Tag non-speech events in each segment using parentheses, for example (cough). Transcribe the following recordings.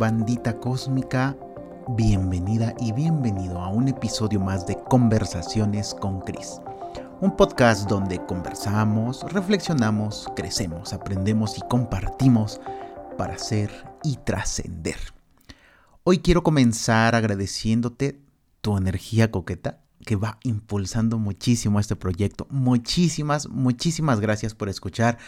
bandita cósmica, bienvenida y bienvenido a un episodio más de Conversaciones con Chris. Un podcast donde conversamos, reflexionamos, crecemos, aprendemos y compartimos para ser y trascender. Hoy quiero comenzar agradeciéndote tu energía coqueta que va impulsando muchísimo este proyecto. Muchísimas, muchísimas gracias por escuchar,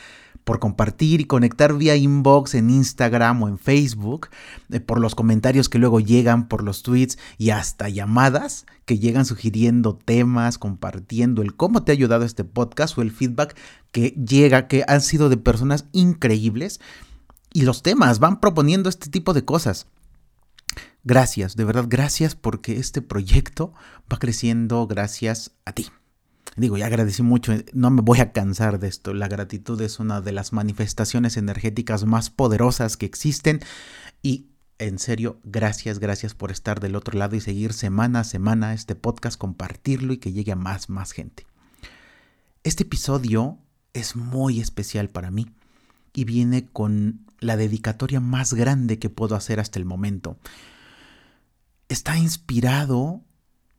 por compartir y conectar vía inbox en Instagram o en Facebook, eh, por los comentarios que luego llegan, por los tweets y hasta llamadas que llegan sugiriendo temas, compartiendo el cómo te ha ayudado este podcast o el feedback que llega, que han sido de personas increíbles. Y los temas van proponiendo este tipo de cosas. Gracias, de verdad, gracias porque este proyecto va creciendo gracias a ti. Digo, ya agradecí mucho, no me voy a cansar de esto. La gratitud es una de las manifestaciones energéticas más poderosas que existen y en serio, gracias, gracias por estar del otro lado y seguir semana a semana este podcast, compartirlo y que llegue a más, más gente. Este episodio es muy especial para mí y viene con la dedicatoria más grande que puedo hacer hasta el momento está inspirado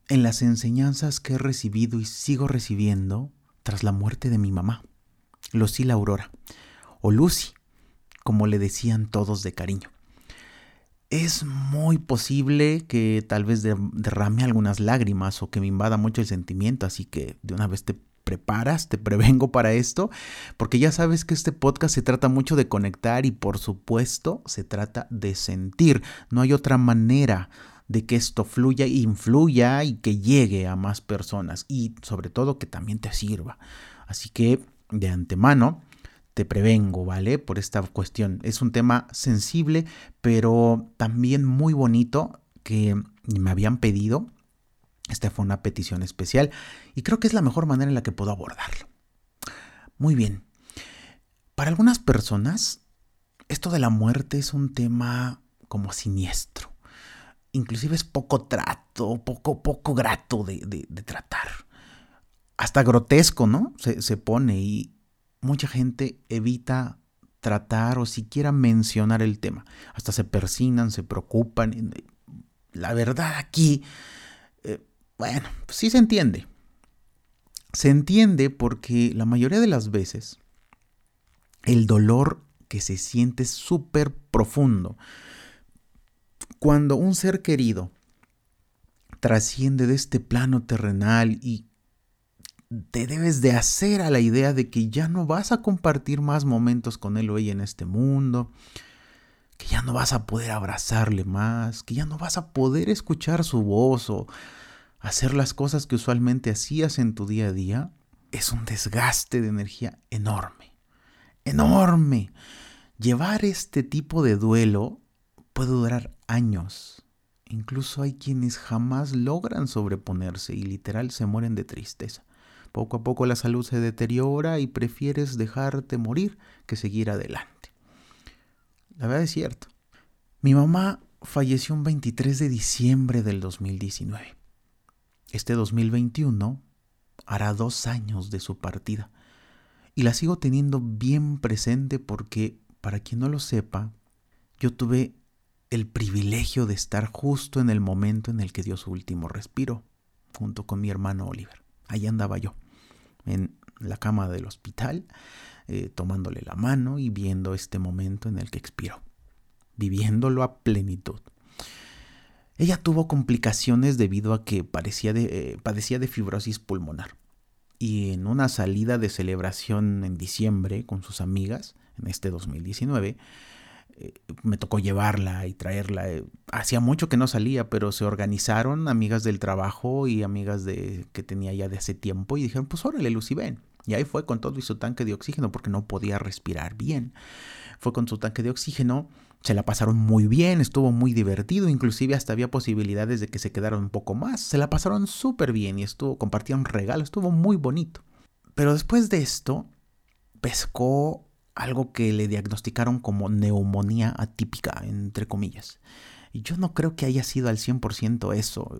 en las enseñanzas que he recibido y sigo recibiendo tras la muerte de mi mamá, Lucila Aurora, o Lucy, como le decían todos de cariño. Es muy posible que tal vez derrame algunas lágrimas o que me invada mucho el sentimiento, así que de una vez te preparas, te (laughs) prevengo para esto, porque ya sabes que este podcast se trata mucho de conectar y por supuesto se trata de sentir. No hay otra manera de que esto fluya, influya y que llegue a más personas y sobre todo que también te sirva. Así que de antemano te prevengo, ¿vale? Por esta cuestión. Es un tema sensible, pero también muy bonito que me habían pedido. Esta fue una petición especial y creo que es la mejor manera en la que puedo abordarlo. Muy bien. Para algunas personas, esto de la muerte es un tema como siniestro inclusive es poco trato, poco, poco grato de, tratar. Hasta grotesco, ¿no? Se, se, pone y mucha gente evita tratar o siquiera mencionar el tema. Hasta se persinan, se preocupan. La verdad aquí, eh, bueno, pues sí se entiende. Se entiende porque la mayoría de las veces el dolor que se siente es súper profundo. Cuando un ser querido trasciende de este plano terrenal y te debes de hacer a la idea de que ya no vas a compartir más momentos con él o ella en este mundo, que ya no vas a poder abrazarle más, que ya no vas a poder escuchar su voz o hacer las cosas que usualmente hacías en tu día a día, es un desgaste de energía enorme, enorme. Llevar este tipo de duelo puede durar años. Incluso hay quienes jamás logran sobreponerse y literal se mueren de tristeza. Poco a poco la salud se deteriora y prefieres dejarte morir que seguir adelante. La verdad es cierto. Mi mamá falleció un 23 de diciembre del 2019. Este 2021 hará dos años de su partida. Y la sigo teniendo bien presente porque, para quien no lo sepa, yo tuve el privilegio de estar justo en el momento en el que dio su último respiro, junto con mi hermano Oliver. Ahí andaba yo, en la cama del hospital, eh, tomándole la mano y viendo este momento en el que expiró, viviéndolo a plenitud. Ella tuvo complicaciones debido a que parecía de, eh, padecía de fibrosis pulmonar. Y en una salida de celebración en diciembre con sus amigas, en este 2019, eh, me tocó llevarla y traerla. Eh, hacía mucho que no salía, pero se organizaron amigas del trabajo y amigas de que tenía ya de hace tiempo y dijeron, pues órale, Lucy, ven. Y ahí fue con todo y su tanque de oxígeno porque no podía respirar bien. Fue con su tanque de oxígeno, se la pasaron muy bien, estuvo muy divertido, inclusive hasta había posibilidades de que se quedaran un poco más. Se la pasaron súper bien y estuvo, compartieron regalos, estuvo muy bonito. Pero después de esto, pescó algo que le diagnosticaron como neumonía atípica, entre comillas. Y yo no creo que haya sido al 100% eso,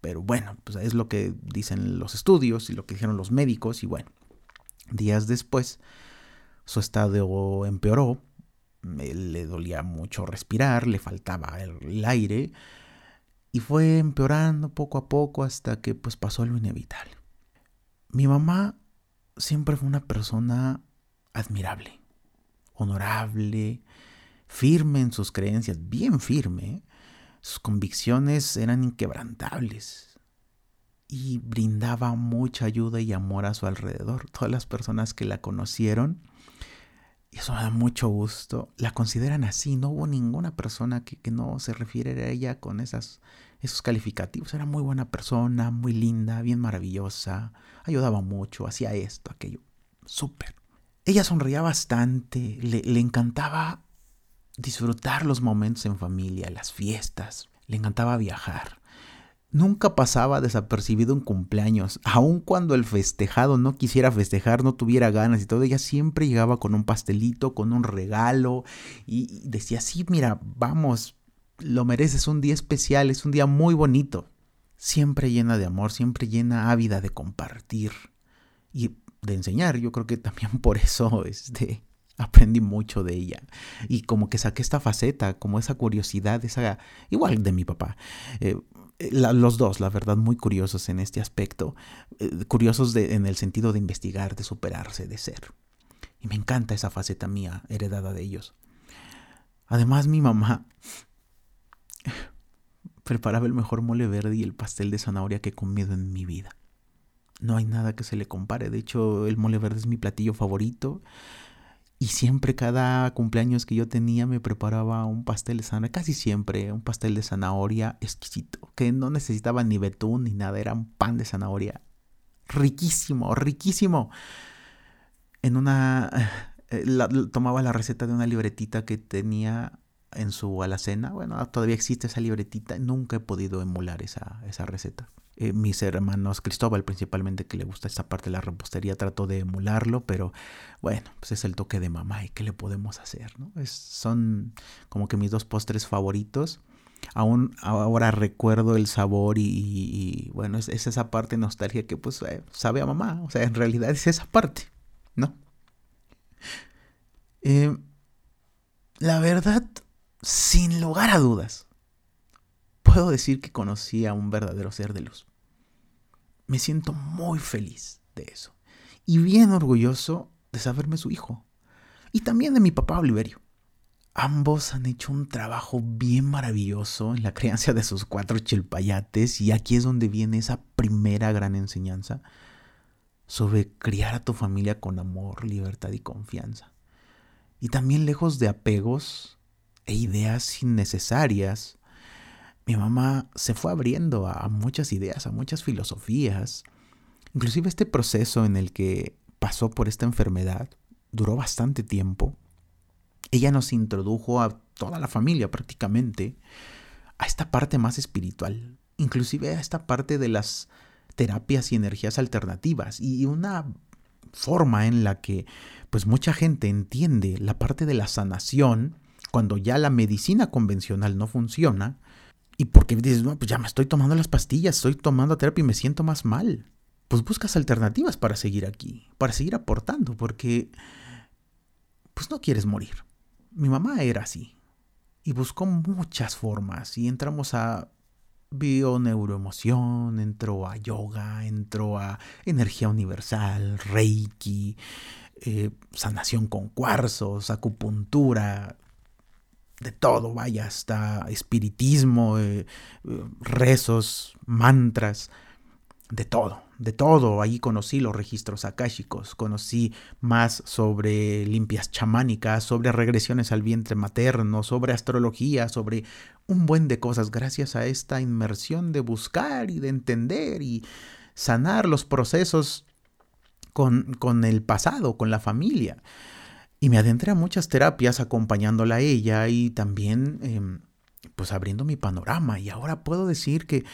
pero bueno, pues es lo que dicen los estudios y lo que dijeron los médicos y bueno, días después su estado empeoró, le dolía mucho respirar, le faltaba el, aire y fue empeorando poco a poco hasta que pues pasó lo inevitable. Mi mamá siempre fue una persona admirable, honorable, firme en sus creencias, bien firme. Sus convicciones eran inquebrantables y brindaba mucha ayuda y amor a su alrededor. Todas las personas que la conocieron y eso me da mucho gusto, la consideran así. No hubo ninguna persona que, no se refiere a ella con esas, esos calificativos. Era muy buena persona, muy linda, bien maravillosa, ayudaba mucho, hacía esto, aquello. Súper. Ella sonría bastante, le, le encantaba disfrutar los momentos en familia, las fiestas, le encantaba viajar. Nunca pasaba desapercibido un cumpleaños, aun cuando el festejado no quisiera festejar, no tuviera ganas y todo, ella siempre llegaba con un pastelito, con un regalo y decía, sí, mira, vamos, lo mereces, un día especial, es un día muy bonito. Siempre llena de amor, siempre llena ávida de compartir y de enseñar. Yo creo que también (laughs) por eso este, aprendí mucho de ella y como que saqué esta faceta, como esa curiosidad, esa igual de mi papá. Eh, los dos, la verdad, muy curiosos en este aspecto, eh, curiosos en el sentido de investigar, de superarse, de ser. Y me encanta esa faceta mía, heredada de ellos. Además, mi mamá (laughs) preparaba el mejor mole verde y el pastel de zanahoria que he comido en mi vida. No hay nada que se le compare. De hecho, el mole verde es mi platillo favorito. Y siempre, cada cumpleaños que yo tenía, me preparaba un pastel de zanahoria, casi siempre un pastel de zanahoria exquisito, que no necesitaba ni betún ni nada, era un pan de zanahoria riquísimo, riquísimo. En una, eh, tomaba la receta de una libretita que tenía en su alacena. Bueno, todavía existe esa libretita, nunca he podido emular esa, esa receta. Eh, mis hermanos, Cristóbal principalmente, que le gusta esta parte de la repostería, trato de emularlo, pero bueno, pues es el toque de mamá y qué le podemos hacer, ¿no? son como que mis dos postres favoritos. Aún ahora recuerdo el sabor y, bueno, es, esa parte nostalgia que pues eh, sabe a mamá, o sea, en realidad es esa parte, ¿no? Eh, la verdad, sin lugar a dudas, puedo decir que conocí a un verdadero ser de luz. Me siento muy feliz de eso y bien orgulloso de saberme su hijo y también de mi papá Oliverio. Ambos han hecho un trabajo bien maravilloso en la crianza de sus cuatro chilpayates y aquí es donde viene esa primera gran enseñanza sobre criar a tu familia con amor, libertad y confianza. Y también lejos de apegos e ideas innecesarias mi mamá se fue abriendo a muchas ideas, a muchas filosofías. Inclusive este proceso en el que pasó por esta enfermedad duró bastante tiempo. Ella nos introdujo a toda la familia prácticamente a esta parte más espiritual, inclusive a esta parte de las terapias y energías alternativas y una forma en la que pues mucha gente entiende la parte de la sanación cuando ya la medicina convencional no funciona y porque dices, no, pues ya me estoy tomando las pastillas, estoy tomando terapia y me siento más mal. Pues buscas alternativas para seguir aquí, para seguir aportando, porque pues no quieres morir. Mi mamá era así y buscó muchas formas y entramos a bioneuroemoción, entró a yoga, entró a energía universal, reiki, eh, sanación con cuarzos, acupuntura, de todo, vaya, hasta espiritismo, eh, eh, rezos, mantras, de todo, de todo. Ahí conocí los registros akáshicos, conocí más sobre limpias chamánicas, sobre regresiones al vientre materno, sobre astrología, sobre un buen de cosas gracias a esta inmersión de buscar y de entender y sanar los procesos con, con el pasado, con la familia. Y me adentré a muchas terapias acompañándola a ella y también em, pues abriendo mi panorama. Y ahora puedo decir que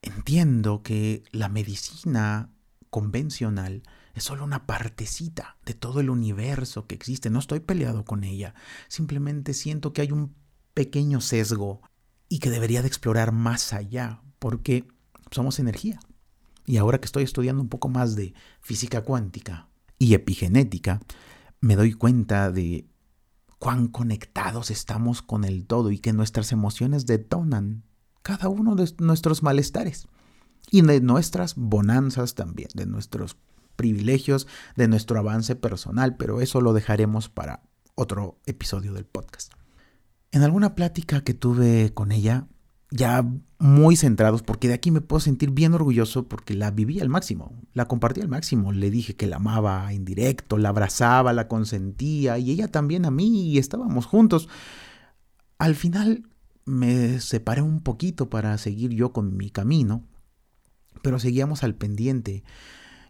entiendo que la medicina convencional es solo una partecita de todo el universo que existe. No estoy peleado con ella. Simplemente siento que hay un pequeño sesgo y que debería de explorar más allá porque somos energía. Y ahora que estoy estudiando un poco más de física cuántica y epigenética, me doy cuenta de cuán conectados estamos con el todo y que nuestras emociones detonan cada uno de nuestros malestares y de nuestras bonanzas también, de nuestros privilegios, de nuestro avance personal, pero eso lo dejaremos para otro episodio del podcast. En alguna plática que tuve con ella, ya muy centrados, porque de aquí me puedo sentir bien orgulloso porque la viví al máximo, la compartí al máximo, le dije que la amaba en directo, la abrazaba, la consentía y ella también a mí y estábamos juntos. Al final me separé un poquito para seguir yo con mi camino, pero seguíamos al pendiente.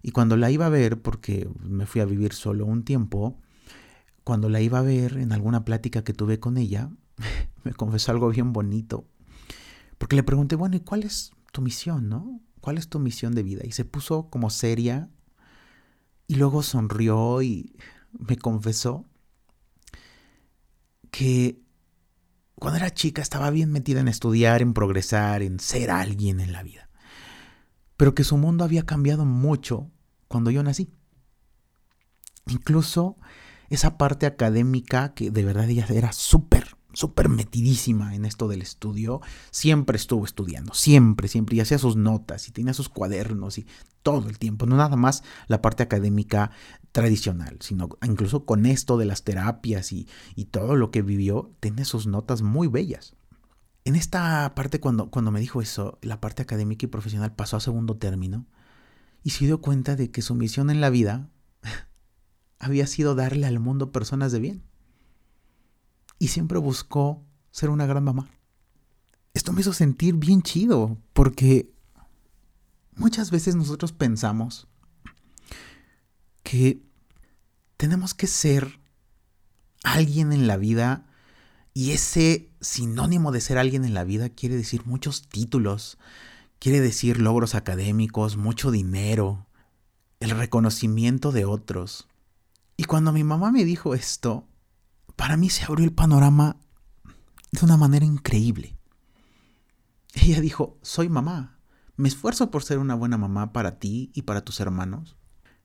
Y cuando la iba a ver, porque me fui a vivir solo un tiempo, cuando la iba a ver en alguna plática que tuve con ella, (laughs) me confesó algo bien bonito. Porque le pregunté, bueno, ¿y cuál es tu misión, no? ¿Cuál es tu misión de vida? Y se puso como seria y luego sonrió y me confesó que cuando era chica estaba bien metida en estudiar, en progresar, en ser alguien en la vida. Pero que su mundo había cambiado mucho cuando yo nací. Incluso esa parte académica que de verdad ella era súper, súper metidísima en esto del estudio, siempre estuvo estudiando, siempre, siempre, y hacía sus notas y tenía sus cuadernos y todo el tiempo, no nada más la parte académica tradicional, sino incluso con esto de las terapias y, y todo lo que vivió, tiene sus notas muy bellas. En esta parte, cuando, cuando me dijo eso, la parte académica y profesional pasó a segundo término y se dio cuenta de que su misión en la vida (laughs) había sido darle al mundo personas de bien. Y siempre buscó ser una gran mamá. Esto me hizo sentir bien chido, porque muchas veces nosotros pensamos que tenemos que ser alguien en la vida y ese sinónimo de ser alguien en la vida quiere decir muchos títulos, quiere decir logros académicos, mucho dinero, el reconocimiento de otros. Y cuando mi mamá me dijo esto, para mí se abrió el panorama de una manera increíble. Ella dijo, soy mamá, me esfuerzo por ser una buena mamá para ti y para tus hermanos,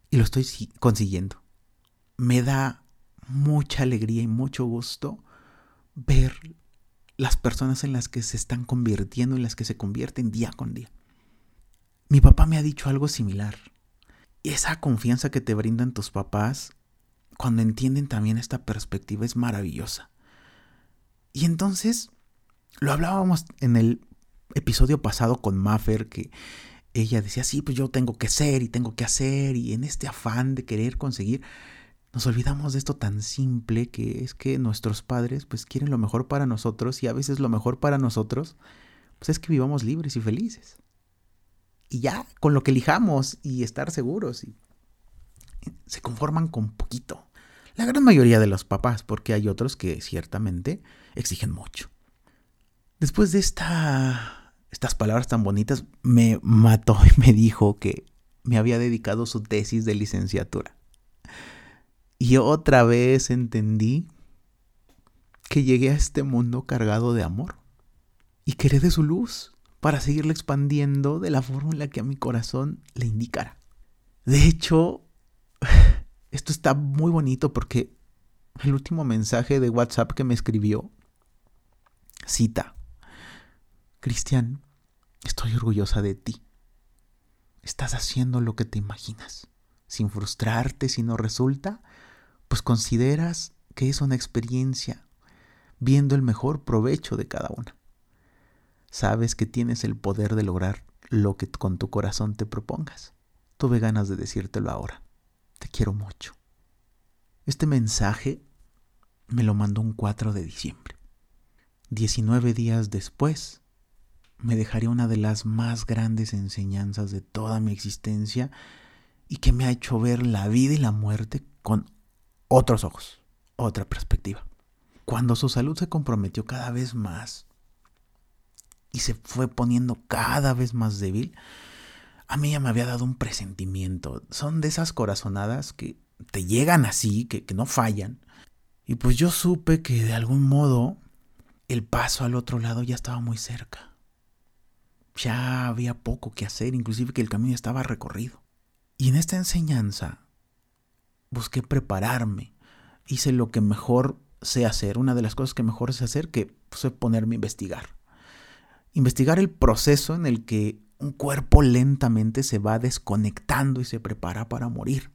y lo estoy consiguiendo. Me da mucha alegría y mucho gusto ver las personas en las que se están convirtiendo, en las que se convierten día con día. Mi papá me ha dicho algo similar. Esa confianza que te brindan tus papás cuando entienden también esta perspectiva es maravillosa. Y entonces, lo hablábamos en el episodio pasado con Maffer, que ella decía, sí, pues yo tengo que ser y tengo que hacer, y en este afán de querer conseguir, nos olvidamos de esto tan simple que es que nuestros padres pues quieren lo mejor para nosotros y a veces lo mejor para nosotros pues es que vivamos libres y felices. Y ya, con lo que elijamos y estar seguros y se conforman con poquito. La gran mayoría de los papás, porque hay otros que ciertamente exigen mucho. Después de esta, estas palabras tan bonitas, me mató y me dijo que me había dedicado su tesis de licenciatura. Y otra vez entendí que llegué a este mundo cargado de amor y que de su luz para seguirle expandiendo de la forma en la que a mi corazón le indicara. De hecho, esto está muy bonito porque el último mensaje de WhatsApp que me escribió cita, Cristian, estoy orgullosa de ti. Estás haciendo lo que te imaginas, sin frustrarte si no resulta, pues consideras que es una experiencia viendo el mejor provecho de cada una. Sabes que tienes el poder de lograr lo que con tu corazón te propongas. Tuve ganas de decírtelo ahora. Te quiero mucho. Este mensaje me lo mandó un 4 de diciembre. 19 días después, me dejaría una de las más grandes enseñanzas de toda mi existencia y que me ha hecho ver la vida y la muerte con otros ojos, otra perspectiva. Cuando su salud se comprometió cada vez más y se fue poniendo cada vez más débil, a mí ya me había dado un presentimiento. Son de esas corazonadas que te llegan así, que, que no fallan. Y pues yo supe que de algún modo el paso al otro lado ya estaba muy cerca. Ya había poco que hacer, inclusive que el camino estaba recorrido. Y en esta enseñanza busqué prepararme. Hice lo que mejor sé hacer, una de las cosas que mejor sé hacer, que fue ponerme a investigar. Investigar el proceso en el que un cuerpo lentamente se va desconectando y se prepara para morir.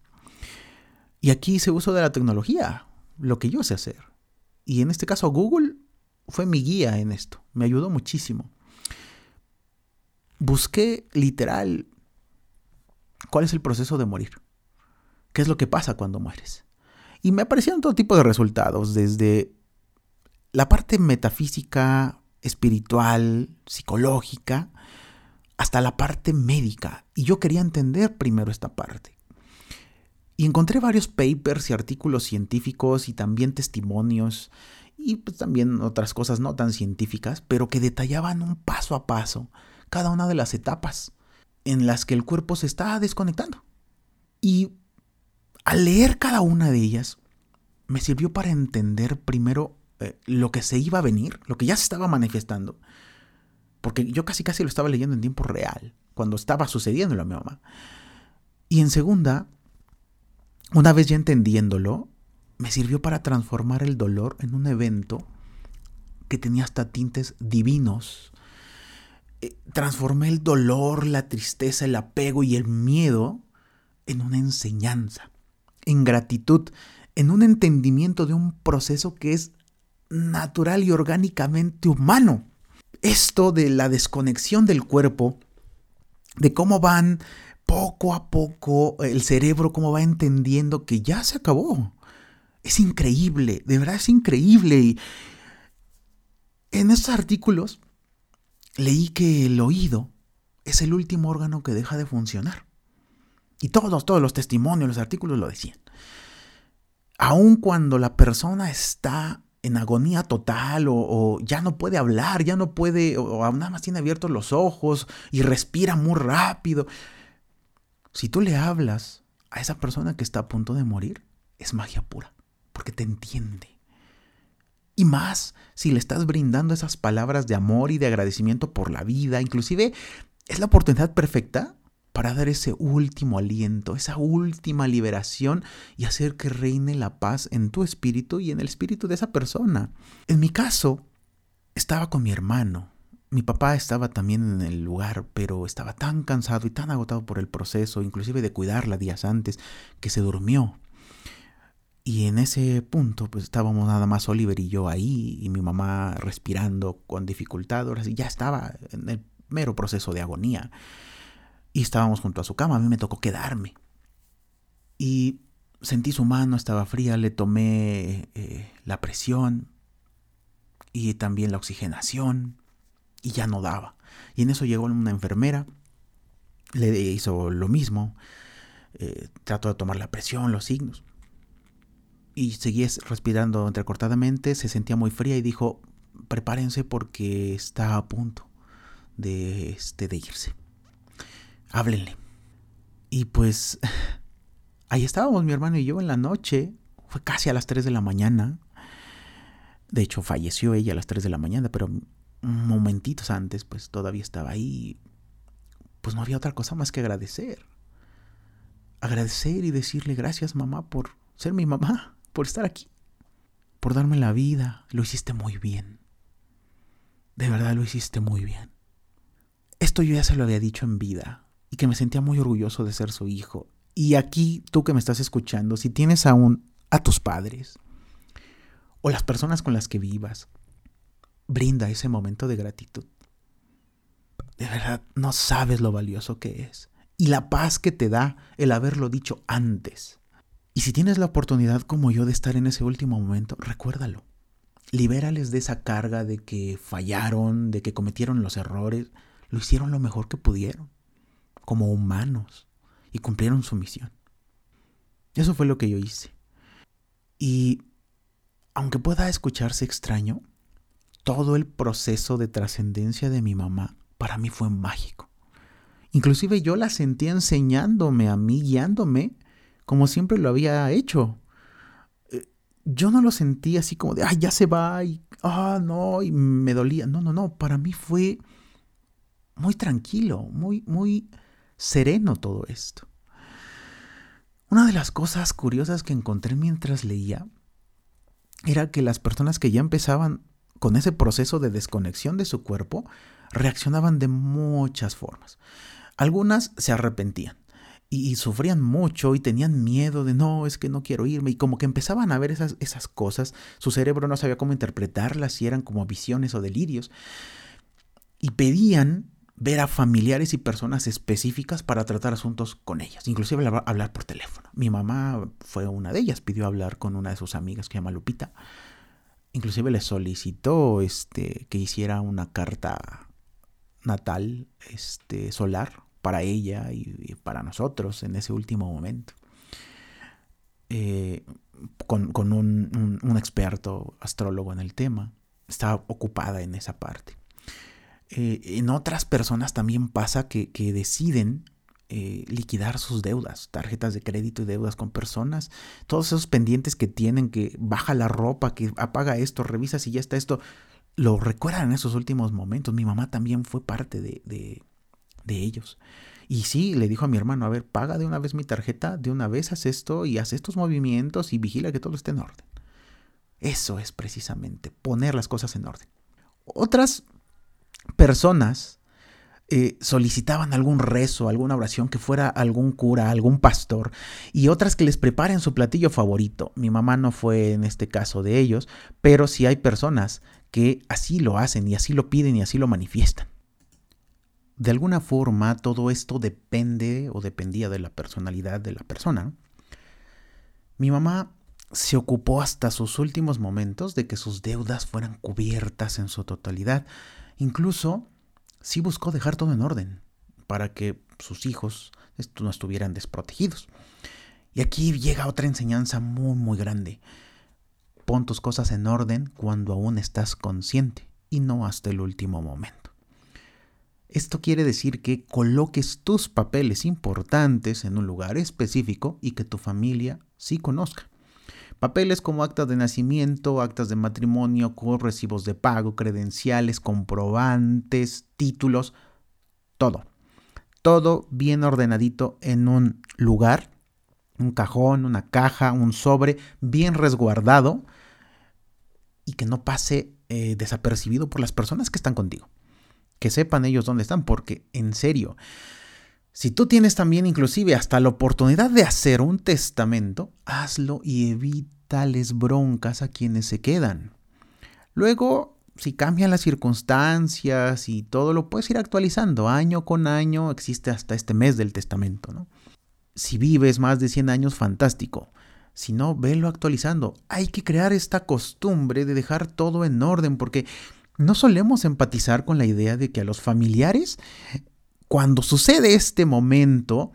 Y aquí hice uso de la tecnología, lo que yo sé hacer. Y en este caso Google fue mi guía en esto, me ayudó muchísimo. Busqué literal cuál es el proceso de morir, qué es lo que pasa cuando mueres. Y me aparecieron todo tipo de resultados, desde la parte metafísica, espiritual, psicológica, hasta la parte médica. Y yo quería entender primero esta parte. Y encontré varios papers y artículos científicos y también testimonios y pues también otras cosas no tan científicas, pero que detallaban un paso a paso cada una de las etapas en las que el cuerpo se está desconectando. Y al leer cada una de ellas, me sirvió para entender primero eh, lo que se iba a venir, lo que ya se estaba manifestando, porque yo casi casi lo estaba leyendo en tiempo real, cuando estaba sucediendo a mi mamá. Y en segunda, una vez ya entendiéndolo, me sirvió para transformar el dolor en un evento que tenía hasta tintes divinos. Eh, transformé el dolor, la tristeza, el apego y el miedo en una enseñanza, en gratitud, en un entendimiento de un proceso que es natural y orgánicamente humano. Esto de la desconexión del cuerpo, de cómo van poco a poco el cerebro como va entendiendo que ya se acabó. Es increíble, de verdad es increíble. Y en estos artículos leí que el oído es el último órgano que deja de funcionar. Y todos, todos los testimonios, los artículos lo decían. Aun cuando la persona está en agonía total o, ya no puede hablar, ya no puede, o nada más tiene abiertos los ojos y respira muy rápido, si tú le hablas a esa persona que está a punto de morir, es magia pura, porque te entiende. Y más si le estás brindando esas palabras de amor y de agradecimiento por la vida, inclusive es la oportunidad perfecta para dar ese último aliento, esa última liberación y hacer que reine la paz en tu espíritu y en el espíritu de esa persona. En mi caso, estaba con mi hermano mi papá estaba también en el lugar, pero estaba tan cansado y tan agotado por el proceso, inclusive de cuidarla días antes, que se durmió. Y en ese punto, pues estábamos nada más Oliver y yo ahí, y mi mamá respirando con dificultad, ahora sí, ya estaba en el mero proceso de agonía. Y estábamos junto a su cama, a mí me tocó quedarme. Y sentí su mano, estaba fría, le tomé eh, la presión y también la oxigenación y ya no daba. Y en eso llegó una enfermera, le hizo lo mismo, eh, trató de tomar la presión, los signos. Y seguía respirando entrecortadamente, se sentía muy fría y dijo, prepárense porque está a punto de, este, de irse. Háblenle. Y pues (laughs) ahí estábamos mi hermano y yo en la noche, fue casi a las 3 de la mañana. De hecho, falleció ella a las 3 de la mañana, pero momentitos antes, pues todavía estaba ahí. Pues no había otra cosa más que agradecer. Agradecer y decirle gracias mamá por ser mi mamá, (laughs) por estar aquí, por darme la vida. Lo hiciste muy bien. De verdad lo hiciste muy bien. Esto yo ya se lo había dicho en vida y que me sentía muy orgulloso de ser su hijo. Y aquí tú que me estás escuchando, si tienes aún a tus padres o las personas con las que vivas, brinda ese momento de gratitud. De verdad, no sabes lo valioso que es. Y la paz que te da el haberlo dicho antes. Y si tienes la oportunidad como yo de estar en ese último momento, recuérdalo. Libérales de esa carga de que fallaron, de que cometieron los errores. Lo hicieron lo mejor que pudieron, como humanos, y cumplieron su misión. Eso fue lo que yo hice. Y aunque pueda escucharse extraño, todo el proceso de trascendencia de mi mamá para mí fue mágico. Inclusive yo la sentía enseñándome a mí, guiándome, como siempre lo había hecho. Eh, yo no lo sentí así como de, ay, ya se va, y, ah, no, y me dolía. No, no, no, para mí fue muy tranquilo, muy, muy sereno todo esto. Una de las cosas curiosas que encontré mientras leía era que las personas que ya empezaban con ese proceso de desconexión de su cuerpo reaccionaban de muchas formas. Algunas se arrepentían y, sufrían mucho y tenían miedo de no, es que no quiero irme y como que empezaban a ver esas, esas cosas, su cerebro no sabía cómo interpretarlas, si eran como visiones o delirios, y pedían ver a familiares y personas específicas para tratar asuntos con ellas, inclusive hablar, por teléfono. Mi mamá fue una de ellas, pidió hablar con una de sus amigas que se llama Lupita. Inclusive le solicitó este, que hiciera una carta natal este, solar para ella y, para nosotros en ese último momento. Eh, con, un, experto astrólogo en el tema. Estaba ocupada en esa parte. Eh, en otras personas también pasa que, deciden eh, liquidar sus deudas, tarjetas de crédito y deudas con personas, todos esos pendientes que tienen, que baja la ropa, que apaga esto, revisa si ya está esto, lo recuerdan en esos últimos momentos. Mi mamá también fue parte de, de ellos. Y sí, le dijo a mi hermano, a ver, paga de una vez mi tarjeta, de una vez haz esto y haz estos movimientos y vigila que todo esté en orden. Eso es precisamente poner las cosas en orden. Otras personas eh, solicitaban algún rezo, alguna oración que fuera algún cura, algún pastor, y otras que les preparen su platillo favorito. Mi mamá no fue en este caso de ellos, pero sí hay personas que así lo hacen y así lo piden y así lo manifiestan de alguna forma todo esto depende o dependía de la personalidad de la persona. Mi mamá se ocupó hasta sus últimos momentos de que sus deudas fueran cubiertas en su totalidad. Incluso sí buscó dejar todo en orden para que sus hijos no estuvieran desprotegidos. Y aquí llega otra enseñanza muy muy grande. Pon tus cosas en orden cuando aún estás consciente y no hasta el último momento. Esto quiere decir que coloques tus papeles importantes en un lugar específico y que tu familia sí conozca. Papeles como actas de nacimiento, actas de matrimonio, recibos de pago, credenciales, comprobantes, títulos, todo. Todo bien ordenadito en un lugar, un cajón, una caja, un sobre, bien resguardado y que no pase eh, desapercibido por las personas que están contigo que sepan ellos dónde están, porque en serio, si tú tienes también inclusive hasta la oportunidad de hacer un testamento, hazlo y evítales broncas a quienes se quedan. Luego, si cambian las circunstancias y todo lo puedes ir actualizando año con año, existe hasta este mes del testamento. Si vives más de 100 años, fantástico. Si no, velo actualizando. Hay que crear esta costumbre de dejar todo en orden porque no solemos empatizar con la idea de que a los familiares, cuando sucede este momento,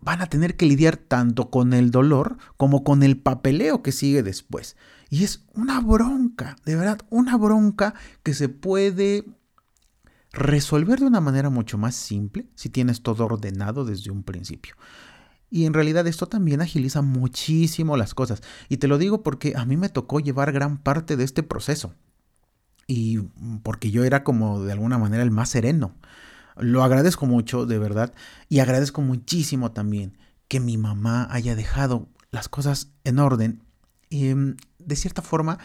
van a tener que lidiar tanto con el dolor como con el papeleo que sigue después. Y es una bronca, de verdad, una bronca que se puede resolver de una manera mucho más simple si tienes todo ordenado desde un principio. Y en realidad esto también agiliza muchísimo las cosas. Y te lo digo porque a mí me tocó llevar gran parte de este proceso y porque yo era como de alguna manera el más sereno. Lo agradezco mucho, de verdad, y agradezco muchísimo también que mi mamá haya dejado las cosas en orden. Y em, de cierta forma,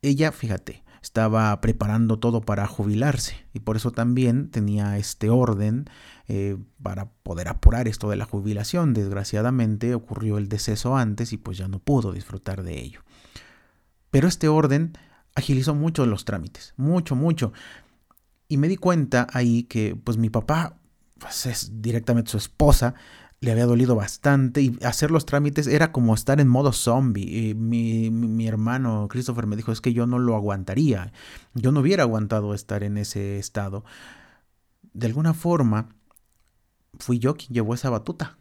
ella, fíjate, estaba preparando todo para jubilarse y por eso también tenía este orden eh, para poder apurar esto de la jubilación. Desgraciadamente ocurrió el deceso antes y pues ya no pudo disfrutar de ello. Pero este orden agilizó mucho los trámites, mucho, mucho. Y me di cuenta ahí que pues mi papá, pues es directamente su esposa, le había dolido bastante y hacer los trámites era como estar en modo zombie. Y mi, mi, hermano Christopher me dijo, es que yo no lo aguantaría, yo no hubiera aguantado estar en ese estado. De alguna forma, fui yo quien llevó esa batuta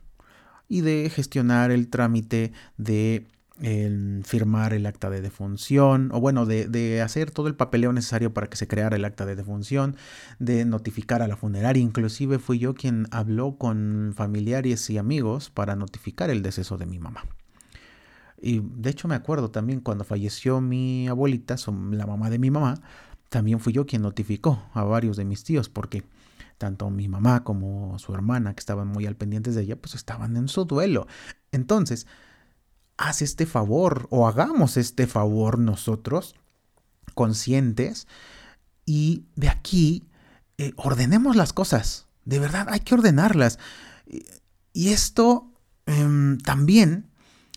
y de gestionar el trámite de el firmar el acta de defunción, o bueno, de, hacer todo el papeleo necesario para que se creara el acta de defunción, de notificar a la funeraria. Inclusive fui yo quien habló con familiares y amigos para notificar el deceso de mi mamá. Y de hecho me acuerdo también cuando falleció mi abuelita, la mamá de mi mamá, también fui yo quien notificó a varios de mis tíos, porque tanto mi mamá como su hermana, que estaban muy al pendientes de ella, pues estaban en su duelo. Entonces, haz este favor o hagamos este favor nosotros, conscientes, y de aquí eh, ordenemos las cosas. De verdad, hay que ordenarlas. Y esto em, también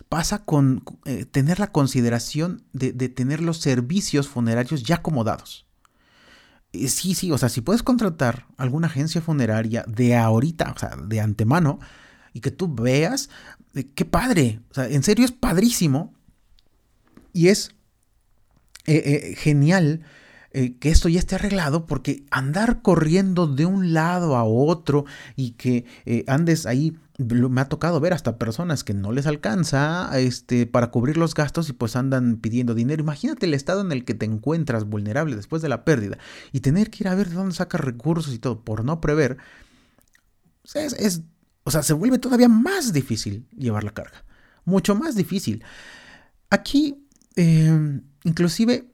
pasa con eh, tener la consideración de, tener los servicios funerarios ya acomodados. sí, sí, o sea, si puedes contratar alguna agencia funeraria de ahorita, o sea, de antemano, y que tú veas, eh, qué padre, o sea, en serio es padrísimo y es genial eh, que esto ya esté arreglado, porque andar corriendo de un lado a otro y que eh, andes ahí, me ha tocado ver hasta personas que no les alcanza este, para cubrir los gastos y pues andan pidiendo dinero. Imagínate el estado en el que te encuentras vulnerable después de la pérdida y tener que ir a ver de dónde sacas recursos y todo por no prever. Es, o sea, se vuelve todavía más difícil llevar la carga. Mucho más difícil. Aquí, eh, inclusive,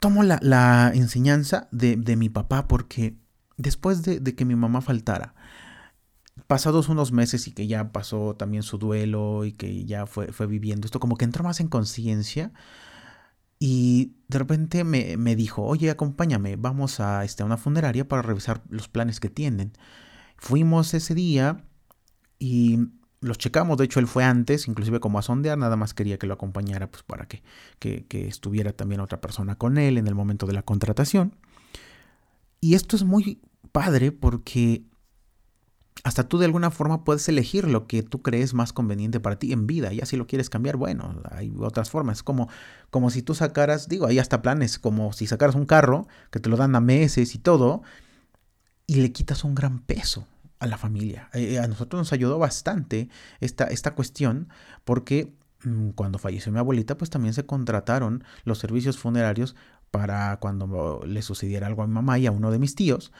tomo la, enseñanza de, mi papá porque después de, que mi mamá faltara, pasados unos meses y que ya pasó también su duelo y que ya fue, fue viviendo esto, como que entró más en conciencia y de repente me, dijo, oye, acompáñame, vamos a, este, a una funeraria para revisar los planes que tienen. Fuimos ese día y los checamos, de hecho él fue antes, inclusive como a sondear, nada más quería que lo acompañara pues para que, que, estuviera también otra persona con él en el momento de la contratación. Y esto es muy padre porque hasta tú de alguna forma puedes elegir lo que tú crees más conveniente para ti en vida. Ya si lo quieres cambiar, bueno, hay otras formas. Como, como si tú sacaras, digo, hay hasta planes, como si sacaras un carro que te lo dan a meses y todo, y le quitas un gran peso a la familia. Eh, a nosotros nos ayudó bastante esta, esta cuestión porque mm, cuando falleció mi abuelita, pues también se contrataron los servicios funerarios para cuando le sucediera algo a mi mamá y a uno de mis tíos.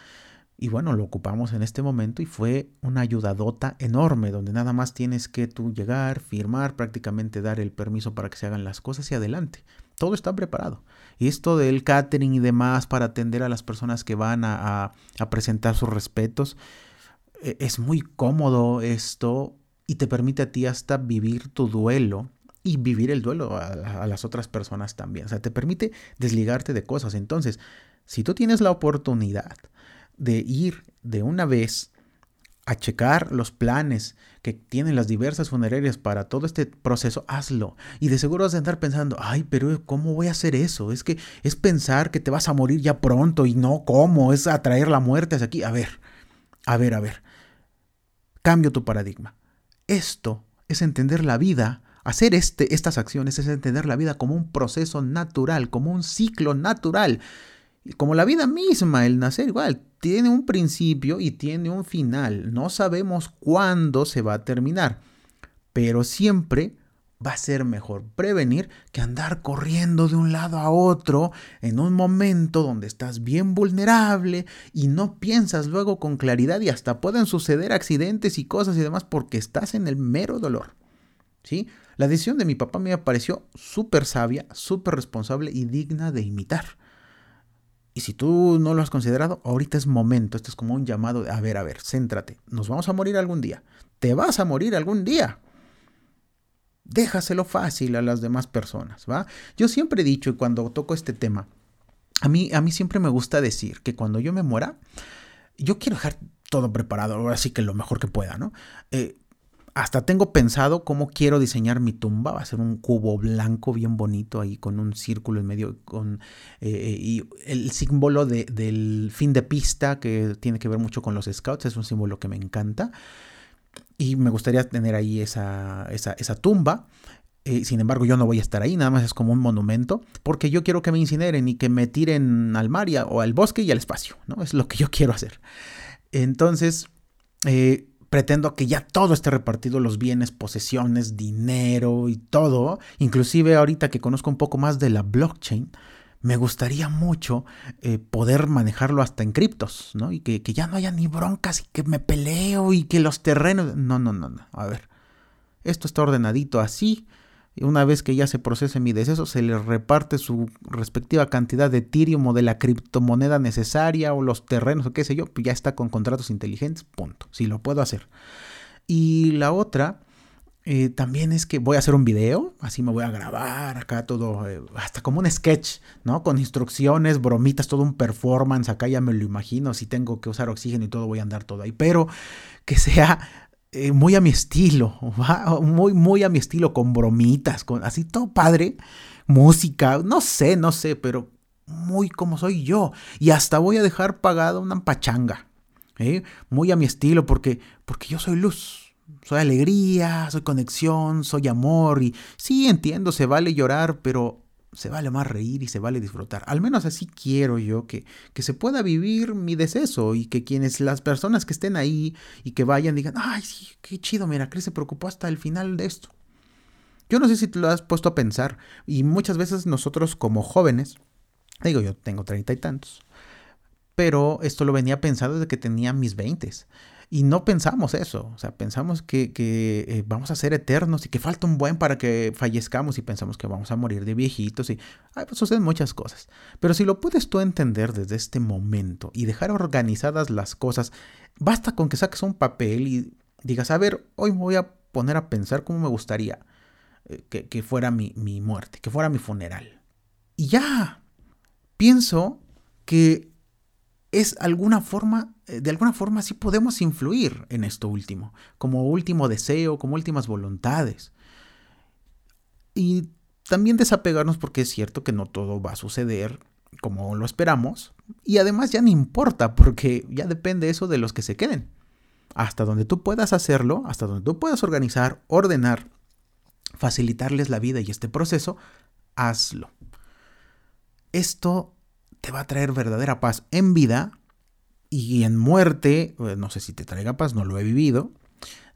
Y bueno, lo ocupamos en este momento y fue una ayudadota enorme, donde nada más tienes que tú llegar, firmar, prácticamente dar el permiso para que se hagan las cosas y adelante. Todo está preparado. Y esto del catering y demás para atender a las personas que van a, a presentar sus respetos, es muy cómodo esto y te permite a ti hasta vivir tu duelo y vivir el duelo a, las otras personas también. O sea, te permite desligarte de cosas. Entonces, si tú tienes la oportunidad de ir de una vez a checar los planes que tienen las diversas funerarias para todo este proceso, hazlo. Y de seguro vas a andar pensando, ay, pero ¿cómo voy a hacer eso? Es que es pensar que te vas a morir ya pronto y no cómo, es atraer la muerte hacia aquí. A ver, a ver, a ver. Cambio tu paradigma. Esto es entender la vida, hacer este, estas acciones es entender la vida como un proceso natural, como un ciclo natural. Como la vida misma, el nacer igual, tiene un principio y tiene un final. No sabemos cuándo se va a terminar, pero siempre va a ser mejor prevenir que andar corriendo de un lado a otro en un momento donde estás bien vulnerable y no piensas luego con claridad y hasta pueden suceder accidentes y cosas y demás porque estás en el mero dolor. ¿Sí? La decisión de mi papá me pareció súper sabia, súper responsable y digna de imitar. Y si tú no lo has considerado, ahorita es momento, esto es como un llamado de, a ver, a ver, céntrate, nos vamos a morir algún día, te vas a morir algún día déjaselo fácil a las demás personas, ¿va? Yo siempre he dicho y cuando toco este tema, a mí, a mí siempre me gusta decir que cuando yo me muera, yo quiero dejar todo preparado, así que lo mejor que pueda, ¿no? Eh, hasta tengo pensado cómo quiero diseñar mi tumba. Va a ser un cubo blanco bien bonito ahí con un círculo en medio con, eh, eh, y el símbolo del fin de pista que tiene que ver mucho con los scouts. Es un símbolo que me encanta y me gustaría tener ahí esa, esa, tumba. Eh, sin embargo, yo no voy a estar ahí, nada más es como un monumento, porque yo quiero que me incineren y que me tiren al mar o al bosque y al espacio, ¿no? Es lo que yo (laughs) quiero hacer. Entonces, eh, pretendo que ya todo esté repartido, los bienes, posesiones, dinero y todo, inclusive ahorita que conozco un poco más de la blockchain, me gustaría mucho eh, poder manejarlo hasta en criptos, ¿no? Y que, ya no haya ni broncas y que me peleo y que los terrenos... No, no, no, no. A ver, esto está ordenadito así. Una vez que ya se procese mi deceso, se le reparte su respectiva cantidad de Ethereum o de la criptomoneda necesaria o los terrenos o qué sé yo, pues ya está con contratos inteligentes, punto. Si lo puedo hacer. Y la otra eh, también es que voy a hacer un video, así me voy a grabar acá todo, eh, hasta como un sketch, ¿no? Con instrucciones, bromitas, todo un performance, acá ya me lo imagino, si tengo que usar oxígeno y todo, voy a andar todo ahí, pero que sea eh, muy a mi estilo, (laughs) muy, muy a mi estilo, con bromitas, con así todo padre, música, no sé, no sé, pero muy como soy yo, y hasta voy a dejar pagada una pachanga, muy a mi estilo, porque, porque yo soy luz soy alegría, soy conexión, soy amor y sí entiendo, se vale llorar, pero se vale más reír y se vale disfrutar. Al menos así quiero yo que, que se pueda vivir mi deceso y que quienes, las personas que estén ahí y que vayan digan, ay, sí, qué chido, mira, Cris se preocupó hasta el final de esto. Yo no sé si te lo has puesto a pensar y muchas veces nosotros como jóvenes, digo yo tengo treinta y tantos, pero esto lo venía pensando desde que tenía mis veintes. Y no pensamos eso, o sea, pensamos que, eh, vamos a ser eternos y que falta un buen para que fallezcamos y pensamos que vamos a morir de viejitos y ay, pues suceden muchas cosas. Pero si lo puedes tú entender desde este momento y dejar organizadas las cosas, basta con que saques un papel y digas, a ver, hoy me voy a poner a pensar cómo me gustaría eh, que, que fuera mi, mi muerte, que fuera mi funeral. Y ya, pienso que es alguna forma, eh, de alguna forma sí podemos influir en esto último, como último deseo, como últimas voluntades. Y también desapegarnos porque es cierto que no todo va a suceder como lo esperamos. Y además ya no importa porque ya depende eso de los que se queden. Hasta donde tú puedas hacerlo, hasta donde tú puedas organizar, ordenar, facilitarles la vida y este proceso, hazlo. Esto te va a traer verdadera paz en vida y en muerte, eh, no sé si te traiga paz, no lo he vivido,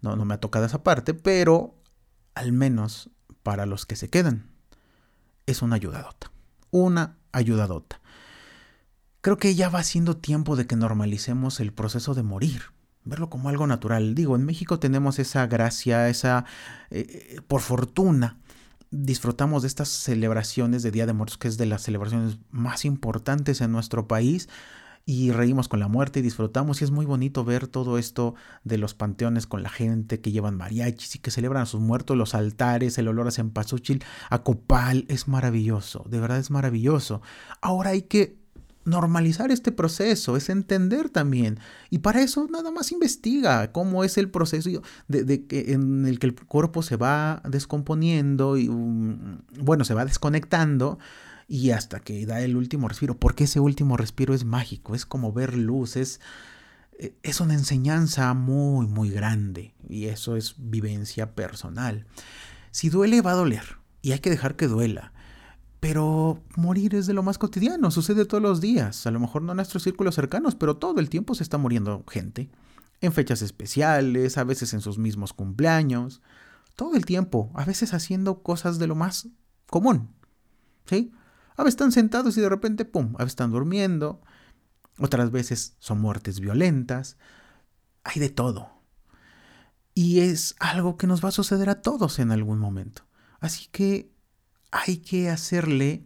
no, no me ha tocado esa parte, pero al menos para los que se quedan, es una ayudadota, una ayudadota. Creo que ya va siendo tiempo de que normalicemos el proceso de morir, verlo como algo natural. Digo, en México tenemos esa gracia, esa, eh, eh, por fortuna, disfrutamos de estas celebraciones de Día de Muertos, que es de las celebraciones más importantes en nuestro país, y reímos con la muerte y disfrutamos, y es muy bonito ver todo esto de los panteones con la gente que llevan mariachis y que celebran a sus muertos, los altares, el olor a cempasúchil, a copal, es maravilloso, de verdad es maravilloso. Ahora hay que normalizar este proceso, es entender también. Y para eso nada más investiga cómo es el proceso de, en el que el cuerpo se va descomponiendo y, um, bueno, se va desconectando y hasta que da el último respiro. Porque ese último respiro es mágico, es como ver luz, es, e, es una enseñanza muy, muy grande y eso es vivencia personal. Si duele, va a doler y hay que dejar que duela. Pero morir es de lo más cotidiano, sucede todos los días, a lo mejor no en nuestros círculos cercanos, pero todo el tiempo se está muriendo gente, en fechas especiales, a veces en sus mismos cumpleaños, todo el tiempo, a veces haciendo cosas de lo más común, ¿sí? A veces están sentados y de repente, ¡pum!, a veces están durmiendo, otras veces son muertes violentas, hay de todo. Y es algo que nos va a suceder a todos en algún momento. Así que hay que hacerle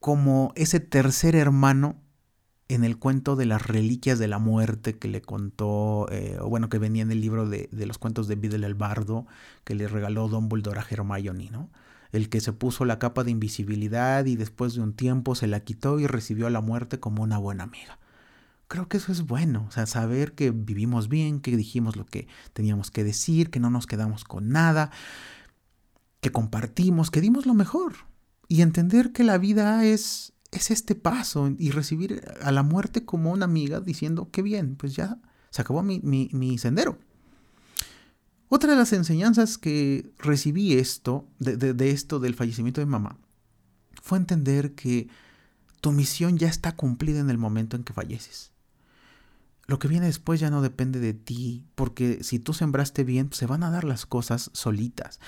como ese tercer hermano en el cuento de las reliquias de la muerte que le contó, eh, o bueno, que venía en el libro de, los cuentos de Vidal el Bardo, que le regaló Dumbledore a ¿no? El que se puso la capa de invisibilidad y después de un tiempo se la quitó y recibió a la muerte como una buena amiga. Creo que eso es bueno, o sea, saber que vivimos bien, que dijimos lo que teníamos que decir, que no nos quedamos con nada, que compartimos, que dimos lo mejor. Y entender que la vida es, es este paso y recibir a la muerte como una amiga diciendo, qué bien, pues ya se acabó mi, mi, sendero. Otra de las enseñanzas que recibí esto, de, de, esto del fallecimiento de mamá, fue entender que tu misión ya está cumplida en el momento en que falleces. Lo que viene después ya no depende de ti, porque si tú sembraste bien, se van a dar las cosas solitas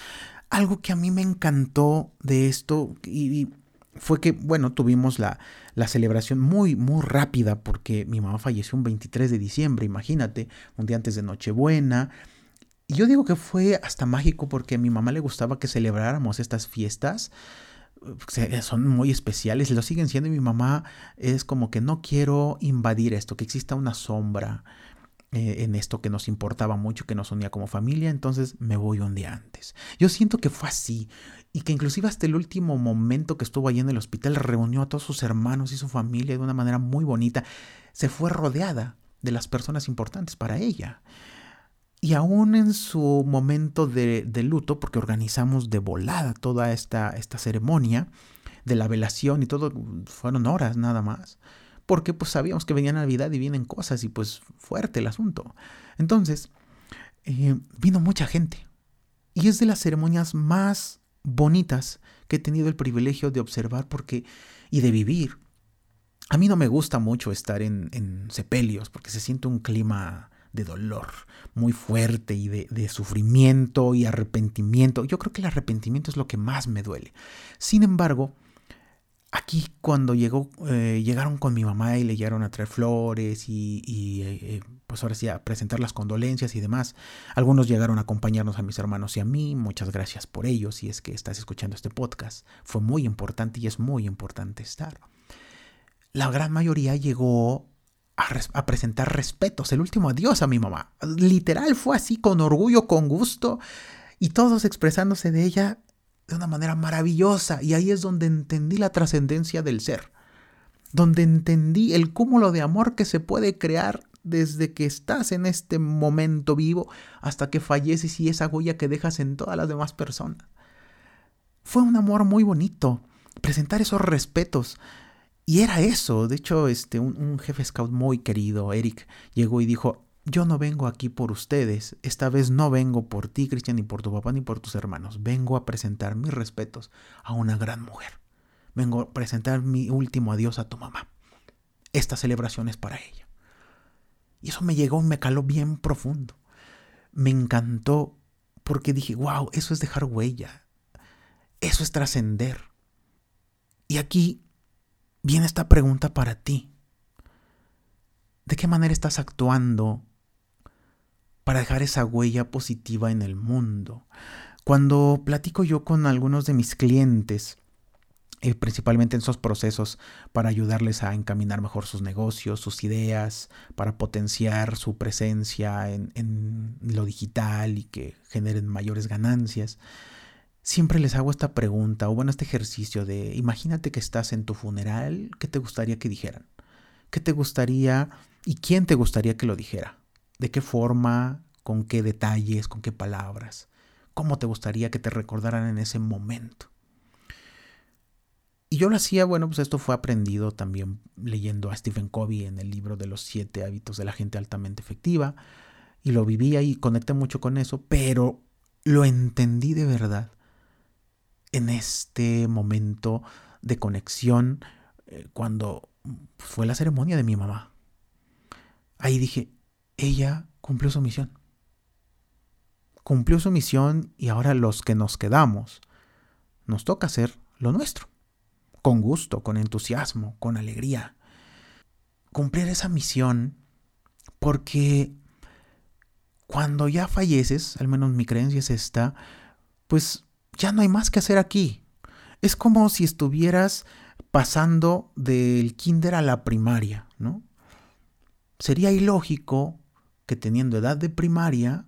algo que a mí me encantó de esto y, fue que, bueno, tuvimos la, la, celebración muy, muy rápida porque mi mamá falleció un 23 de diciembre, imagínate, un día antes de Nochebuena. Y yo digo que fue hasta mágico porque a mi mamá le gustaba que celebráramos estas fiestas. Son muy especiales, lo siguen siendo y mi mamá es como que no quiero invadir esto, que exista una sombra, eh, en esto que nos importaba mucho, que nos unía como familia, entonces me voy un día antes. Yo siento que fue así y que inclusive hasta el último momento que estuvo allí en el hospital reunió a todos sus hermanos y su familia de una manera muy bonita. Se fue rodeada de las personas importantes para ella. Y aún en su momento de, luto, porque organizamos de volada toda esta, esta ceremonia de la velación y todo, fueron horas nada más porque pues sabíamos que venía Navidad y vienen cosas y pues fuerte el asunto. Entonces, eh, vino mucha gente y es de las ceremonias más bonitas que he tenido el privilegio de observar porque y de vivir. A mí no me gusta mucho estar en, en sepelios porque se siente un clima de dolor muy fuerte y de, de, sufrimiento y arrepentimiento. Yo creo que el arrepentimiento es lo que más me duele. Sin embargo, Aquí cuando llegó, eh, llegaron con mi mamá y le llegaron a traer flores y, eh, pues ahora sí a presentar las condolencias y demás. Algunos llegaron a acompañarnos a mis hermanos y a mí. Muchas gracias por ello si es que estás escuchando este podcast. Fue muy importante y es muy importante estar. La gran mayoría llegó a, a presentar respetos, el último adiós a mi mamá. Literal fue así, con orgullo, con gusto y todos expresándose de ella de una manera maravillosa y ahí es donde entendí la trascendencia del ser, donde entendí el cúmulo de amor que se puede crear desde que estás en este momento vivo hasta que falleces y esa huella que dejas en todas las demás personas. Fue un amor muy bonito, presentar esos respetos. Y era eso, de hecho, este, un, un jefe scout muy querido, Eric, llegó y dijo, yo no vengo aquí por ustedes, esta vez no vengo por ti, Cristian, ni por tu papá, ni por tus hermanos. Vengo a presentar mis respetos a una gran mujer. Vengo a presentar mi último adiós a tu mamá. Esta celebración es para ella. Y eso me llegó, me caló bien profundo. Me encantó porque dije, wow, eso es dejar huella. Eso es trascender. Y aquí viene esta pregunta para ti. ¿De qué manera estás actuando para dejar esa huella positiva en el mundo. Cuando platico yo con algunos de mis clientes, eh, principalmente en esos procesos para ayudarles a encaminar mejor sus negocios, sus ideas, para potenciar su presencia en, en lo digital y que generen mayores ganancias, siempre les hago esta pregunta o bueno, este ejercicio de imagínate que estás en tu funeral, ¿qué te gustaría que dijeran? ¿Qué te gustaría y quién te gustaría que lo dijera? ¿De qué forma? ¿Con qué detalles? ¿Con qué palabras? ¿Cómo te gustaría que te recordaran en ese momento? Y yo lo hacía, bueno, pues esto fue aprendido también leyendo a Stephen Covey en el libro de los siete hábitos de la gente altamente efectiva. Y lo vivía y conecté mucho con eso, pero lo entendí de verdad en este momento de conexión eh, cuando fue la ceremonia de mi mamá. Ahí dije, ella cumplió su misión. Cumplió su misión y ahora los que nos quedamos, nos toca hacer lo nuestro. Con gusto, con entusiasmo, con alegría. Cumplir esa misión porque cuando ya falleces, al menos mi creencia es esta, pues ya no hay más que hacer aquí. Es como si estuvieras pasando del kinder a la primaria, ¿no? Sería ilógico que teniendo edad de primaria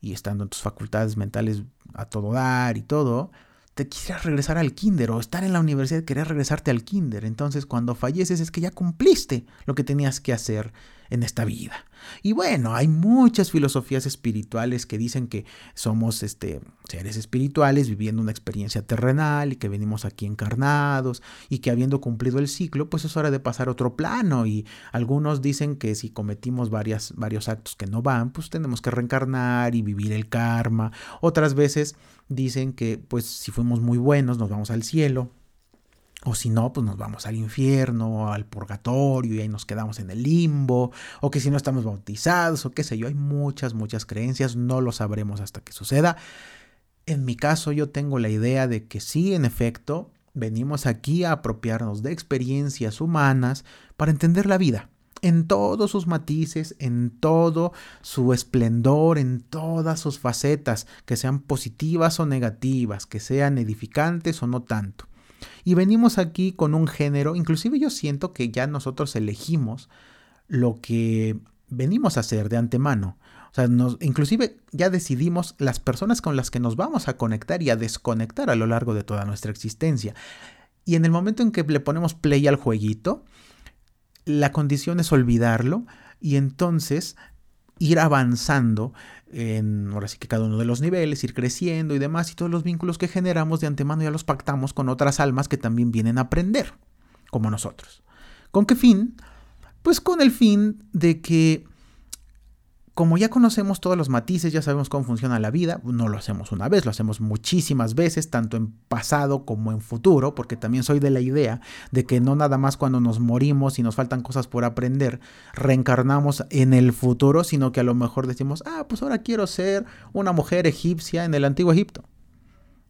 y estando en tus facultades mentales a todo dar y todo, te quisieras regresar al kinder o estar en la universidad querer regresarte al kinder. Entonces cuando falleces es que ya cumpliste lo que tenías que hacer en esta vida. Y bueno, hay muchas filosofías espirituales que dicen que somos este, seres espirituales viviendo una experiencia terrenal y que venimos aquí encarnados y que habiendo cumplido el ciclo, pues es hora de pasar a otro plano. Y algunos dicen que si cometimos varias, varios actos que no van, pues tenemos que reencarnar y vivir el karma. Otras veces dicen que pues si fuimos muy buenos nos vamos al cielo o si no, pues nos vamos al infierno, al purgatorio y ahí nos quedamos en el limbo. O que si no estamos bautizados o qué sé yo. Hay muchas, muchas creencias. No lo sabremos hasta que suceda. En mi caso yo tengo la idea de que sí, en efecto, venimos aquí a apropiarnos de experiencias humanas para entender la vida. En todos sus matices, en todo su esplendor, en todas sus facetas, que sean positivas o negativas, que sean edificantes o no tanto. Y venimos aquí con un género, inclusive yo siento que ya nosotros elegimos lo que venimos a ser de antemano. O sea, nos, inclusive ya decidimos las personas con las que nos vamos a conectar y a desconectar a lo largo de toda nuestra existencia. Y en el momento en que le ponemos play al jueguito, la condición es olvidarlo y entonces ir avanzando en, ahora sí que cada uno de los niveles, ir creciendo y demás, y todos los vínculos que generamos de antemano ya los pactamos con otras almas que también vienen a aprender, como nosotros. ¿Con qué fin? Pues con el fin de que como ya conocemos todos los matices, ya sabemos cómo funciona la vida, no lo hacemos una vez, lo hacemos muchísimas veces, tanto en pasado como en futuro, porque también soy de la idea de que no nada más cuando nos morimos y nos faltan cosas por aprender, reencarnamos en el futuro, sino que a lo mejor decimos, ah, pues ahora quiero ser una mujer egipcia en el antiguo Egipto.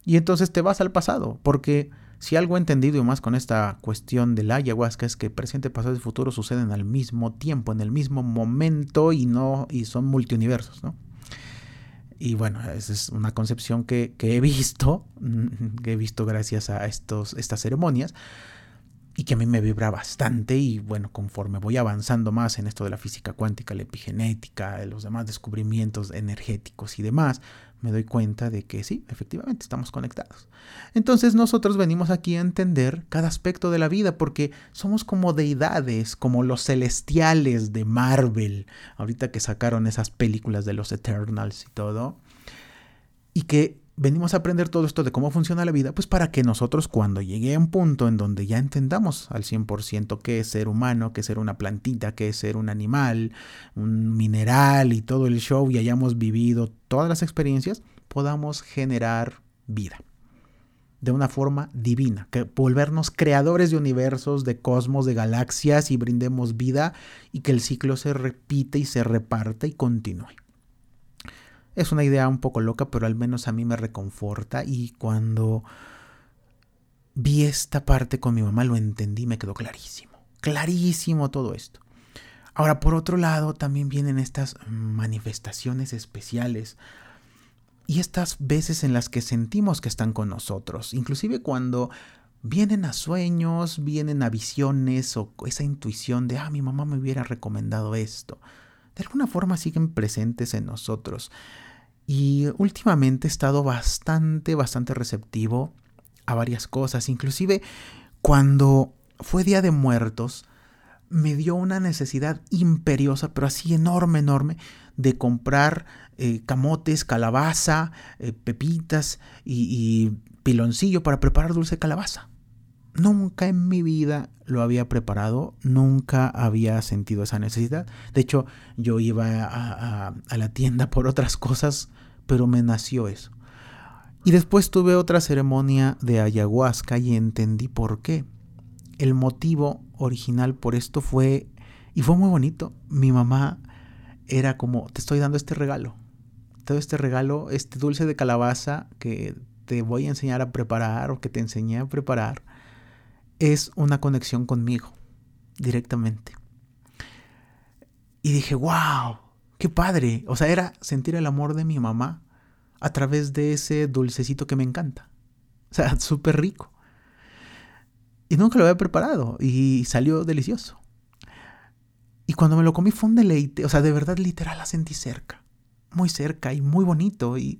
Y entonces te vas al pasado, porque si algo he entendido y más con esta cuestión de la ayahuasca es que presente, pasado y futuro suceden al mismo tiempo, en el mismo momento y no y son multiuniversos, ¿no? Y bueno, esa es una concepción que, que he visto, (laughs) que he visto gracias a estos, estas ceremonias y que a mí me vibra bastante y bueno, conforme voy avanzando más en esto de la física cuántica, la epigenética, los demás descubrimientos energéticos y demás, me doy cuenta de que sí, efectivamente estamos conectados. Entonces nosotros venimos aquí a entender cada aspecto de la vida porque somos como deidades, como los celestiales de Marvel, ahorita que sacaron esas películas de los Eternals y todo, y que venimos a aprender todo esto de cómo funciona la vida, pues para que nosotros cuando llegue a un punto en donde ya entendamos al 100% qué es ser humano, qué es ser una plantita, qué es ser un animal, un mineral y todo el show y hayamos vivido todas las experiencias, podamos generar vida de una forma divina, que volvernos creadores de universos, de cosmos, de galaxias y brindemos vida y que el ciclo se repite y se reparte y continúe. Es una idea un poco loca, pero al menos a mí me reconforta y cuando vi esta parte con mi mamá lo entendí, me quedó clarísimo, clarísimo todo esto. Ahora, por otro lado, también vienen estas manifestaciones especiales y estas veces en las que sentimos que están con nosotros, inclusive cuando vienen a sueños, vienen a visiones o esa intuición de, ah, mi mamá me hubiera recomendado esto. De alguna forma siguen presentes en nosotros. Y últimamente he estado bastante, bastante receptivo a varias cosas. Inclusive cuando fue Día de Muertos, me dio una necesidad imperiosa, pero así enorme, enorme, de comprar eh, camotes, calabaza, eh, pepitas y, y piloncillo para preparar dulce calabaza. Nunca en mi vida lo había preparado, nunca había sentido esa necesidad. De hecho, yo iba a, la tienda por otras cosas, pero me nació eso. Y después tuve otra ceremonia de ayahuasca y entendí por qué. El motivo original por esto fue, y fue muy bonito, mi mamá era como, te estoy dando este regalo, todo este regalo, este dulce de calabaza que te voy a enseñar a preparar o que te enseñé a preparar es una conexión conmigo directamente. Y dije, wow, qué padre. O sea, era sentir el amor de mi mamá a través de ese dulcecito que me encanta. O sea, (laughs) súper rico. Y nunca lo había preparado y salió delicioso. Y cuando me lo comí fue un deleite. O sea, de verdad literal la sentí cerca. Muy cerca y muy bonito. Y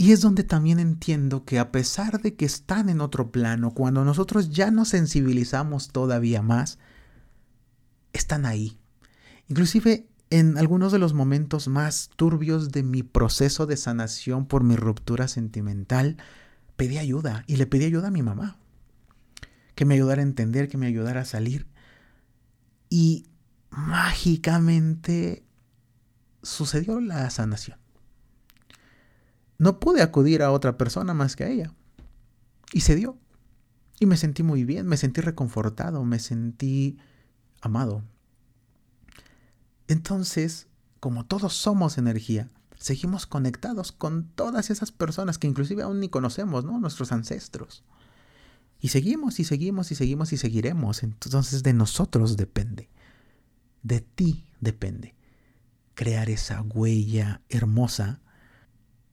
y es donde también entiendo que a pesar de que están en otro plano, cuando nosotros ya nos sensibilizamos todavía más, están ahí. Inclusive en algunos de los momentos más turbios de mi proceso de sanación por mi ruptura sentimental, pedí ayuda y le pedí ayuda a mi mamá. Que me ayudara a entender, que me ayudara a salir. Y mágicamente sucedió la sanación no pude acudir a otra persona más que a ella. Y se dio. Y me sentí muy bien, me sentí reconfortado, me sentí amado. Entonces, como todos somos energía, seguimos conectados con todas esas personas que inclusive aún ni conocemos, ¿no? Nuestros ancestros. Y seguimos y seguimos y seguimos y seguiremos. Entonces de nosotros depende. De ti depende. Crear esa huella hermosa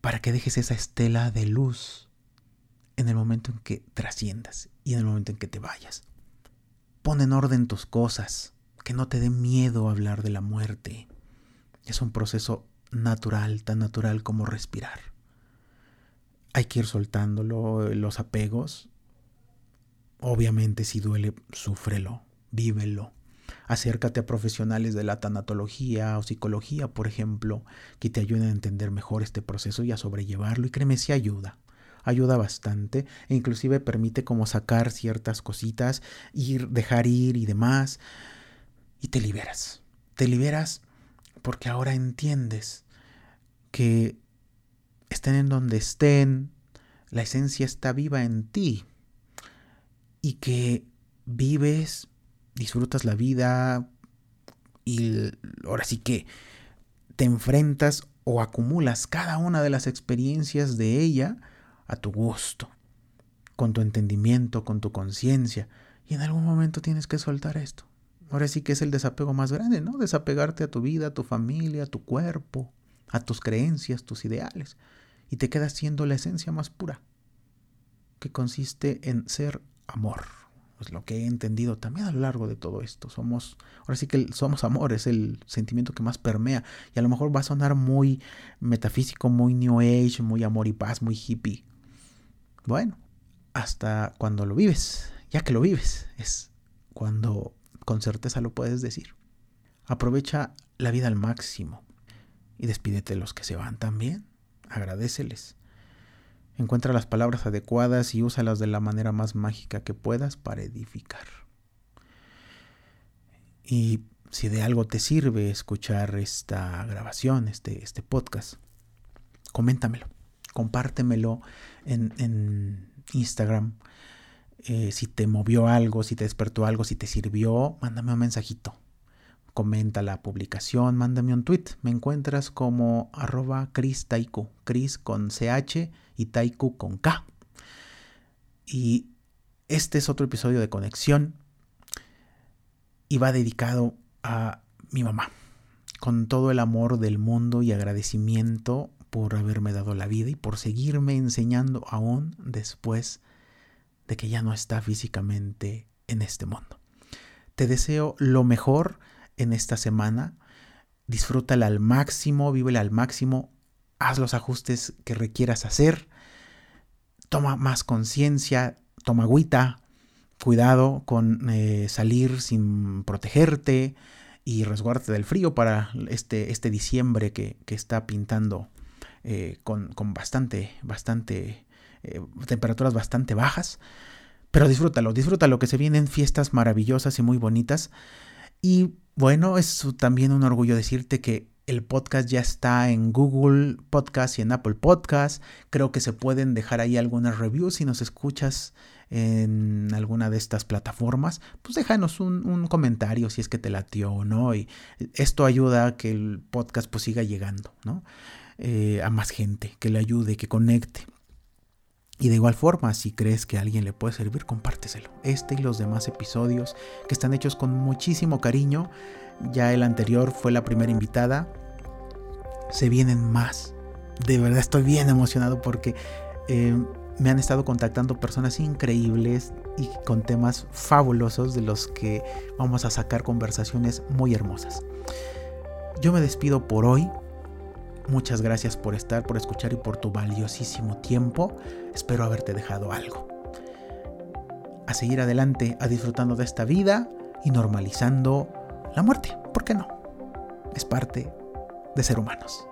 para que dejes esa estela de luz en el momento en que trasciendas y en el momento en que te vayas. Pon en orden tus cosas, que no te dé miedo hablar de la muerte. Es un proceso natural, tan natural como respirar. Hay que ir soltándolo, los apegos. Obviamente si duele, súfrelo, vívelo. Acércate a profesionales de la tanatología o psicología, por ejemplo, que te ayuden a entender mejor este proceso y a sobrellevarlo. Y créeme, si ayuda. Ayuda bastante e inclusive permite como sacar ciertas cositas, ir, dejar ir y demás. Y te liberas. Te liberas porque ahora entiendes que estén en donde estén, la esencia está viva en ti y que vives, disfrutas la vida y ahora sí que te enfrentas o acumulas cada una de las experiencias de ella a tu gusto, con tu entendimiento, con tu conciencia. Y en algún momento tienes que soltar esto. Ahora sí que es el desapego más grande, ¿no? Desapegarte a tu vida, a tu familia, a tu cuerpo, a tus creencias, tus ideales, y te quedas siendo la esencia más pura, que consiste en ser amor. Es lo que he entendido también a lo largo de todo esto. Somos, ahora sí que somos amor, es el sentimiento que más permea. Y a lo mejor va a sonar muy metafísico, muy new age, muy amor y paz, muy hippie. Bueno, hasta cuando lo vives, ya que lo vives, es cuando con certeza lo puedes decir. Aprovecha la vida al máximo y despídete de los que se van también. Agradeceles. Encuentra las palabras adecuadas y úsalas de la manera más mágica que puedas para edificar. Y si de algo te sirve escuchar esta grabación, este, este podcast, coméntamelo, compártemelo en, en Instagram. Eh, si te movió algo, si te despertó algo, si te sirvió, mándame un mensajito comenta la publicación, mándame un tweet. Me encuentras como arroba Chris Taiku, Chris con CH y Taiku con K. Y este es otro episodio de conexión y va dedicado a mi mamá, con todo el amor del mundo y agradecimiento por haberme dado la vida y por seguirme enseñando aún después de que ya no está físicamente en este mundo. Te deseo lo mejor en esta semana. Disfrútala al máximo, vívela al máximo, haz los ajustes que requieras hacer. Toma más conciencia, toma agüita, cuidado con eh, salir sin protegerte y resguardarte del frío para este, este diciembre que, está pintando eh, con, bastante, bastante, eh, temperaturas bastante bajas. Pero disfrútalo, disfrútalo, que se vienen fiestas maravillosas y muy bonitas. Y bueno, es también un orgullo decirte que el podcast ya está en Google Podcast y en Apple Podcast. Creo que se pueden dejar ahí algunas reviews si nos escuchas en alguna de estas plataformas. Pues déjanos un, comentario si es que te latió o no. Y esto ayuda a que el podcast pues siga llegando, ¿no? Eh, a más gente, que le ayude, que conecte. Y de igual forma, si crees que alguien le puede servir, compárteselo. Este y los demás episodios que están hechos con muchísimo cariño. Ya el anterior fue la primera invitada. Se vienen más. De verdad estoy bien emocionado porque eh, me han estado contactando personas increíbles y con temas fabulosos de los que vamos a sacar conversaciones muy hermosas. Yo me despido por hoy. Muchas gracias por estar, por escuchar y por tu valiosísimo tiempo. Espero haberte dejado algo. A seguir adelante, a disfrutando de esta vida y normalizando la muerte. ¿Por qué no? Es parte de ser humanos.